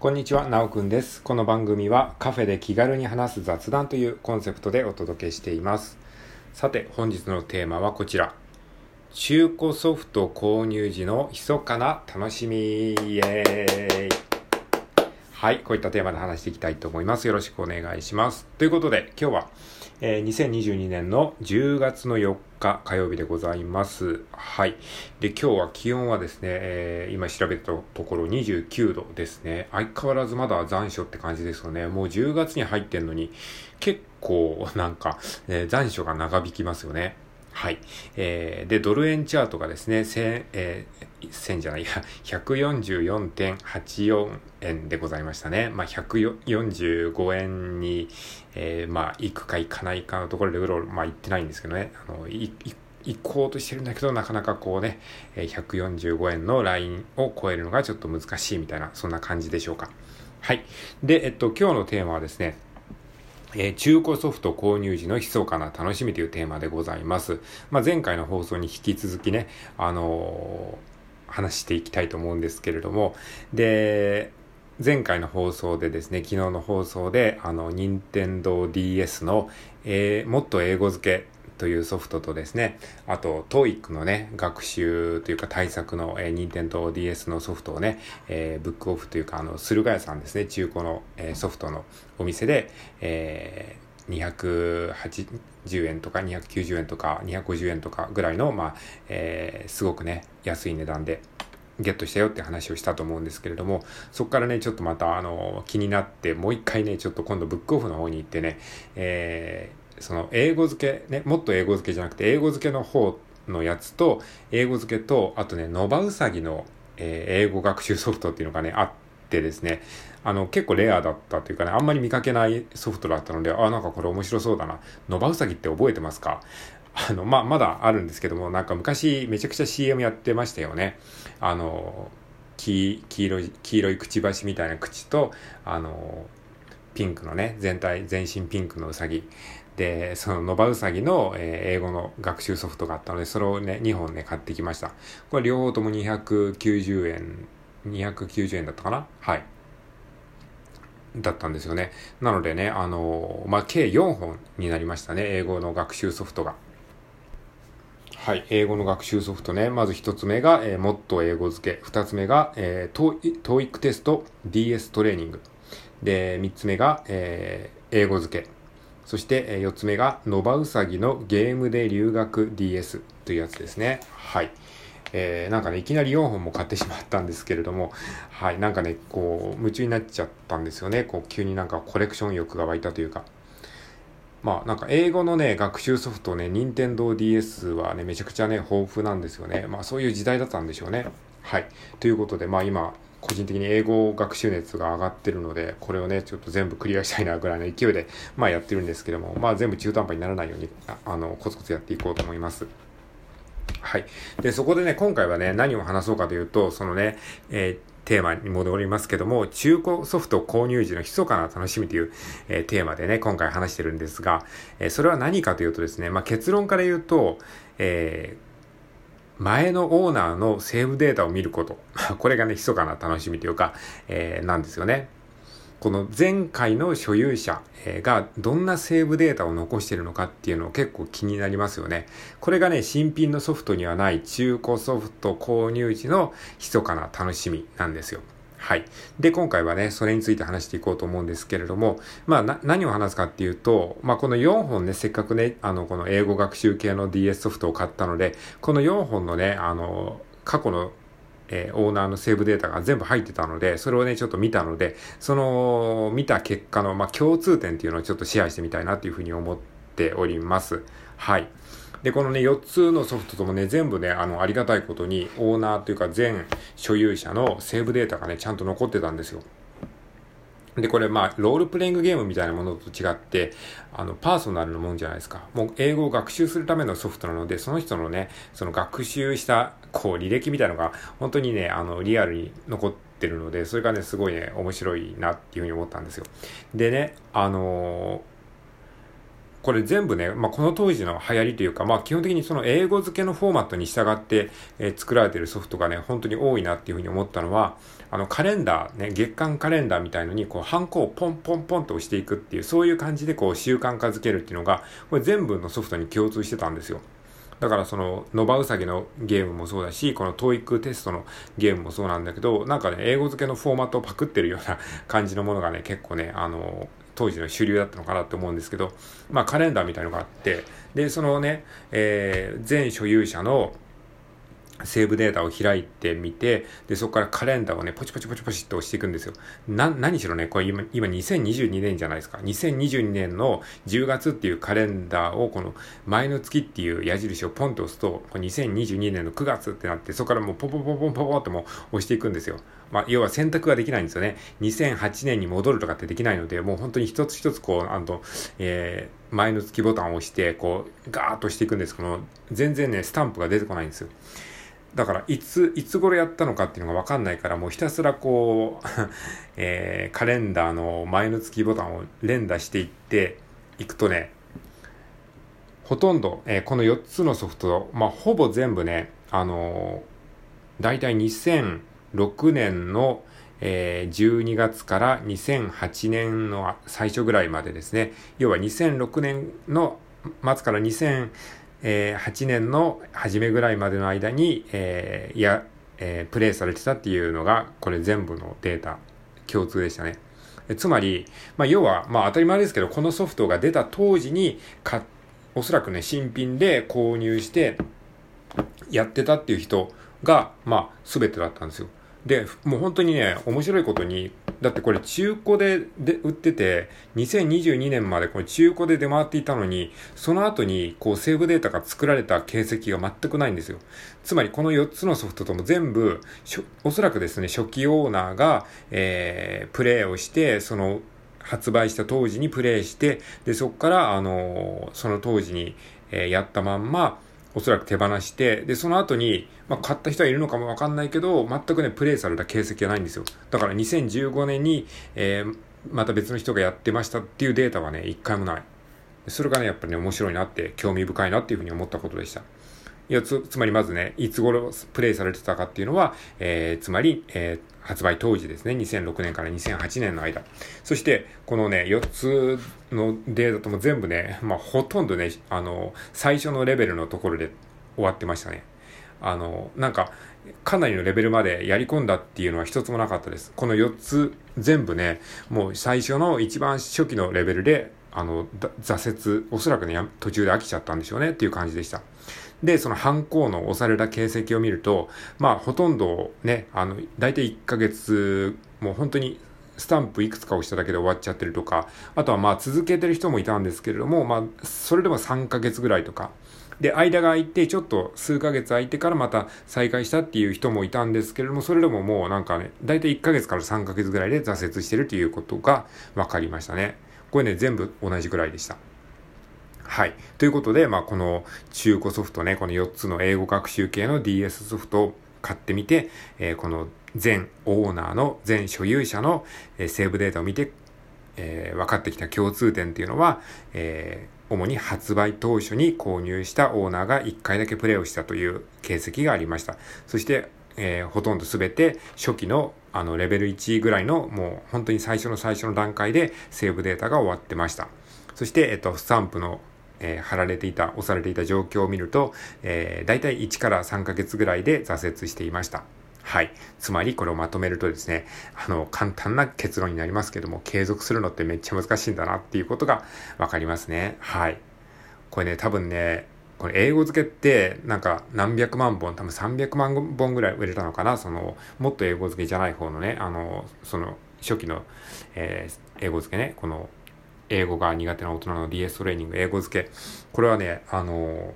こんにちは、なおくんです。この番組はカフェで気軽に話す雑談というコンセプトでお届けしています。さて、本日のテーマはこちら。中古ソフト購入時の密かな楽しみ。イエーイ。はい、こういったテーマで話していきたいと思います。よろしくお願いします。ということで、今日はえー、2022年の10月の4日火曜日でございます。はい。で、今日は気温はですね、えー、今調べたところ29度ですね。相変わらずまだ残暑って感じですよね。もう10月に入ってんのに、結構なんか、えー、残暑が長引きますよね。はい。えー、で、ドル円チャートがですね、1000、えー、1000じゃないや、144.84円でございましたね。まあ、145円に、えー、まあ、行くか行かないかのところでうろうろ、まあ、行ってないんですけどね。あの、い、行こうとしてるんだけど、なかなかこうね、145円のラインを超えるのがちょっと難しいみたいな、そんな感じでしょうか。はい。で、えっと、今日のテーマはですね、えー、中古ソフト購入時の密かな楽しみというテーマでございます。まあ、前回の放送に引き続きね、あのー、話していきたいと思うんですけれども、で、前回の放送でですね、昨日の放送で、あの、任天堂 DS の、えー、もっと英語付けというソフトとですね、あと、TOEIC のね、学習というか対策の、えー、任天堂 DS のソフトをね、えー、ブックオフというか、あの、駿河屋さんですね、中古の、えー、ソフトのお店で、えー、280円とか290円とか250円とかぐらいの、まあ、えー、すごくね、安い値段で、ゲットしたよって話をしたと思うんですけれども、そこからね、ちょっとまた、あの、気になって、もう一回ね、ちょっと今度ブックオフの方に行ってね、え、その英語付け、ね、もっと英語付けじゃなくて、英語付けの方のやつと、英語付けと、あとね、ノバウサギの、えー、英語学習ソフトっていうのがね、あってですね、あの、結構レアだったというかね、あんまり見かけないソフトだったので、あ、なんかこれ面白そうだな。ノバウサギって覚えてますか？あの、まあ、まだあるんですけども、なんか昔めちゃくちゃ CM やってましたよね。あの、黄色い、黄色いくちばしみたいな口と、あの、ピンクのね、全体、全身ピンクのうさぎ。で、そのノバウサギの、えー、英語の学習ソフトがあったので、それをね、2本ね、買ってきました。これ両方とも290円、290円だったかな？はい。だったんですよね。なのでね、あの、まあ、計4本になりましたね、英語の学習ソフトが。はい。英語の学習ソフトね。まず一つ目が、えー、もっと英語付け。二つ目が、えー、TOEIC テスト DS トレーニング。で、三つ目が、えー、英語付け。そして、えー、四つ目が、ノバウサギのゲームで留学 DS というやつですね。はい。えー、なんかね、いきなり4本も買ってしまったんですけれども、はい、なんかね、こう、夢中になっちゃったんですよね。こう、急になんかコレクション欲が湧いたというか。まあなんか英語のね、学習ソフトね、任天堂 DS はね、めちゃくちゃね、豊富なんですよね。まあそういう時代だったんでしょうね。はい。ということで、まあ今、個人的に英語学習熱が上がってるので、これをね、ちょっと全部クリアしたいなぐらいの勢いで、まあやってるんですけども、まあ全部中途半端にならないように、あの、コツコツやっていこうと思います。はい。で、そこでね、今回はね、何を話そうかというと、そのね、えーテーマに戻りますけども、中古ソフト購入時の密かな楽しみという、えー、テーマでね、今回話してるんですが、えー、それは何かというとですね、まあ、結論から言うと、えー、前のオーナーのセーブデータを見ること。これがね、密かな楽しみというか、えー、なんですよね。この前回の所有者がどんなセーブデータを残しているのかっていうのを結構気になりますよね。これがね、新品のソフトにはない中古ソフト購入時の密かな楽しみなんですよ。はい。で、今回はね、それについて話していこうと思うんですけれども、まあ、何を話すかっていうと、まあ、この4本ね、せっかくね、あの、この英語学習系の DS ソフトを買ったので、この4本のね、あの、過去のえー、オーナーのセーブデータが全部入ってたので、それをね、ちょっと見たので、その、見た結果の、まあ、共通点っていうのをちょっとシェアしてみたいなっていうふうに思っております。はい。で、このね、4つのソフトともね、全部ね、あの、ありがたいことに、オーナーというか全所有者のセーブデータがね、ちゃんと残ってたんですよ。で、これまあ、ロールプレイングゲームみたいなものと違って、あの、パーソナルのもんじゃないですか。もう、英語を学習するためのソフトなので、その人のね、その学習した、こう、履歴みたいなのが、本当にね、あの、リアルに残ってるので、それがね、すごいね、面白いなっていうふうに思ったんですよ。でね、あのーこれ全部ね、まあ、この当時の流行りというか、まあ、基本的にその英語付けのフォーマットに従って、えー、作られているソフトがね、本当に多いなっていうふうに思ったのは、あの、カレンダー、ね、月間カレンダーみたいのに、こう、ハンコをポンポンポンと押していくっていう、そういう感じでこう、習慣化づけるっていうのが、これ全部のソフトに共通してたんですよ。だからその、ノバウサギのゲームもそうだし、この TOEIC テストのゲームもそうなんだけど、なんかね、英語付けのフォーマットをパクってるような感じのものがね、結構ね、あの、当時の主流だったのかなと思うんですけど、まあカレンダーみたいのがあって、で、そのね、えー、全所有者の、セーブデータを開いてみて、で、そこからカレンダーをね、ポチポチポチポチって押していくんですよ。な、何しろね、これ今、今2022年じゃないですか。2022年の10月っていうカレンダーを、この前の月っていう矢印をポンと押すと、2022年の9月ってなって、そこからもうポポポポポポってもう押していくんですよ。まあ、要は選択ができないんですよね。2008年に戻るとかってできないので、もう本当に一つ一つこう、あの、えー、前の月ボタンを押して、こう、ガーッとしていくんですけど、全然ね、スタンプが出てこないんですよ。だから、いつ、いつ頃やったのかっていうのがわかんないから、もうひたすらこう えー、カレンダーの前の月ボタンを連打していっていくとね、ほとんど、えー、この4つのソフト、まあ、ほぼ全部ね、あのー、だいたい2006年の、えー、12月から2008年の最初ぐらいまでですね、要は2006年の末から2008えー、8年の初めぐらいまでの間に、えー、や、えー、プレイされてたっていうのが、これ全部のデータ、共通でしたね。つまり、まあ、要は、まあ、当たり前ですけど、このソフトが出た当時に、か、おそらくね、新品で購入して、やってたっていう人が、まあ、すべてだったんですよ。で、もう本当にね、面白いことに、だってこれ中古でで売ってて、2022年までこれ中古で出回っていたのに、その後にこうセーブデータが作られた形跡が全くないんですよ。つまりこの4つのソフトとも全部、おそらくですね、初期オーナーが、えー、プレイをして、その、発売した当時にプレイして、で、そこから、あのー、その当時に、えー、やったまんま、おそらく手放して、で、その後に、まあ、買った人はいるのかもわかんないけど、全くね、プレイされた形跡がないんですよ。だから2015年に、えー、また別の人がやってましたっていうデータはね、一回もない。それがね、やっぱりね、面白いなって、興味深いなっていうふうに思ったことでした。つ、つまりまずね、いつ頃プレイされてたかっていうのは、えー、つまり、えー、発売当時ですね、2006年から2008年の間。そして、このね、4つのデータとも全部ね、まあ、ほとんどね、あの、最初のレベルのところで終わってましたね。あの、なんか、かなりのレベルまでやり込んだっていうのは一つもなかったです。この4つ全部ね、もう最初の一番初期のレベルで、あの、挫折、おそらくね、途中で飽きちゃったんでしょうねっていう感じでした。で、その犯行の押された形跡を見ると、まあ、ほとんどね、あの、大体1ヶ月、もう本当にスタンプいくつか押しただけで終わっちゃってるとか、あとはまあ続けてる人もいたんですけれども、まあ、それでも3ヶ月ぐらいとか、で、間が空いて、ちょっと数ヶ月空いてからまた再開したっていう人もいたんですけれども、それでももうなんかね、だいたい1ヶ月から3ヶ月ぐらいで挫折してるということが分かりましたね。これね、全部同じぐらいでした。はい。ということで、まあ、この中古ソフトね、この4つの英語学習系の DS ソフトを買ってみて、えー、この全オーナーの、全所有者の、えー、セーブデータを見て、えー、分かってきた共通点っていうのは、えー、主に発売当初に購入したオーナーが1回だけプレイをしたという形跡がありました。そして、えー、ほとんどすべて初期のあのレベル1ぐらいのもう本当に最初の最初の段階でセーブデータが終わってました。そして、えっと、スタンプのえー、貼られていた、押されていた状況を見ると、えー、大体1から3ヶ月ぐらいで挫折していました。はい。つまり、これをまとめるとですね、あの、簡単な結論になりますけども、継続するのってめっちゃ難しいんだなっていうことがわかりますね。はい。これね、多分ね、これ英語付けってなんか何百万本、多分300万本ぐらい売れたのかな、その、もっと英語付けじゃない方のね、あの、その、初期の、えー、英語付けね、この英語が苦手な大人の DS トレーニング、英語付け。これはね、あの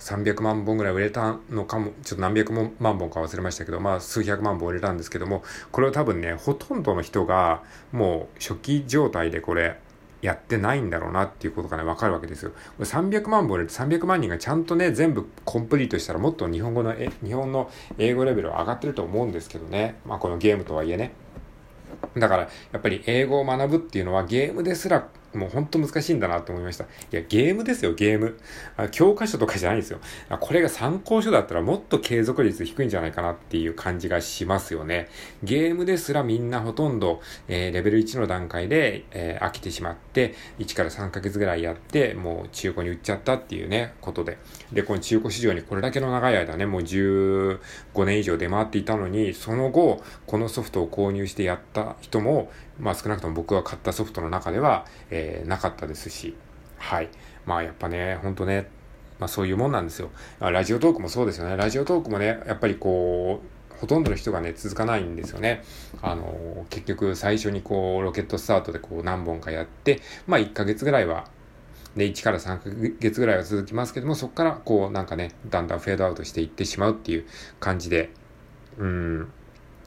300万本ぐらい売れたのかも、ちょっと何百万本か忘れましたけど、まあ数百万本売れたんですけども、これは多分ね、ほとんどの人がもう初期状態でこれやってないんだろうなっていうことがね、わかるわけですよ。これ300万本売れて300万人がちゃんとね、全部コンプリートしたらもっと日本語の、え日本の英語レベルは上がってると思うんですけどね。まあこのゲームとはいえね。だから、やっぱり英語を学ぶっていうのはゲームですらもう本当難しいんだなと思いました。いや、ゲームですよ、ゲーム。あ教科書とかじゃないんですよ。あこれが参考書だったらもっと継続率低いんじゃないかなっていう感じがしますよね。ゲームですらみんなほとんど、えー、レベル1の段階で、えー、飽きてしまって、1から3ヶ月ぐらいやって、もう中古に売っちゃったっていうね、ことで。で、この中古市場にこれだけの長い間ね、もう15年以上出回っていたのに、その後、このソフトを購入してやった人も、まあ少なくとも僕が買ったソフトの中では、えー、なかったですし、はい。まあやっぱね、ほんとね、まあそういうもんなんですよ。ラジオトークもそうですよね。ラジオトークもね、やっぱりこう、ほとんどの人がね、続かないんですよね。あの、結局最初にこう、ロケットスタートでこう何本かやって、まあ1ヶ月ぐらいは、で、1から3ヶ月ぐらいは続きますけども、そこからこうなんかね、だんだんフェードアウトしていってしまうっていう感じで、うん、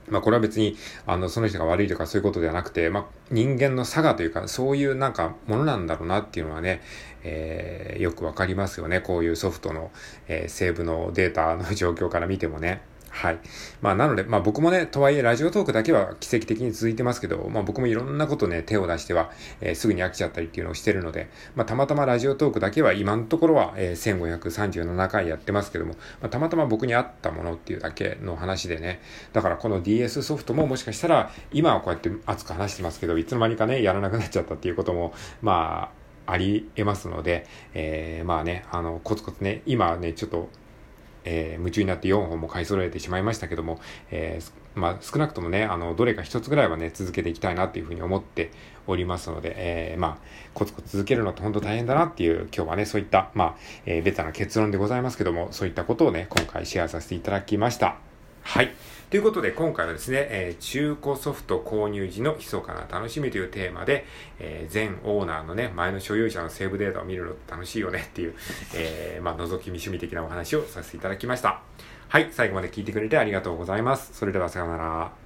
まあこれは別に、あの、その人が悪いとかそういうことではなくて、まあ人間の差がというか、そういうなんかものなんだろうなっていうのはね、えー、よくわかりますよね。こういうソフトの、えー、セーブのデータの状況から見てもね。はい。まあ、なので、まあ僕もね、とはいえラジオトークだけは奇跡的に続いてますけど、まあ僕もいろんなことね、手を出しては、えー、すぐに飽きちゃったりっていうのをしてるので、まあたまたまラジオトークだけは今のところは、えー、1537回やってますけども、まあたまたま僕に合ったものっていうだけの話でね、だからこの DS ソフトももしかしたら、今はこうやって熱く話してますけど、いつの間にかね、やらなくなっちゃったっていうことも、まあ、あり得ますので、えー、まあね、あの、コツコツね、今はね、ちょっと、えー、夢中になって4本も買い揃えてしまいましたけども、えー、まあ、少なくともね、あの、どれか一つぐらいはね、続けていきたいなっていうふうに思っておりますので、えー、まあ、コツコツ続けるのって本当大変だなっていう、今日はね、そういった、まあ、え、ベタな結論でございますけども、そういったことをね、今回シェアさせていただきました。はい。ということで、今回はですね、えー、中古ソフト購入時の密かな楽しみというテーマで、えー、全オーナーのね、前の所有者のセーブデータを見るのって楽しいよね っていう、えー、まあ、覗き見趣味的なお話をさせていただきました。はい、最後まで聞いてくれてありがとうございます。それではさようなら。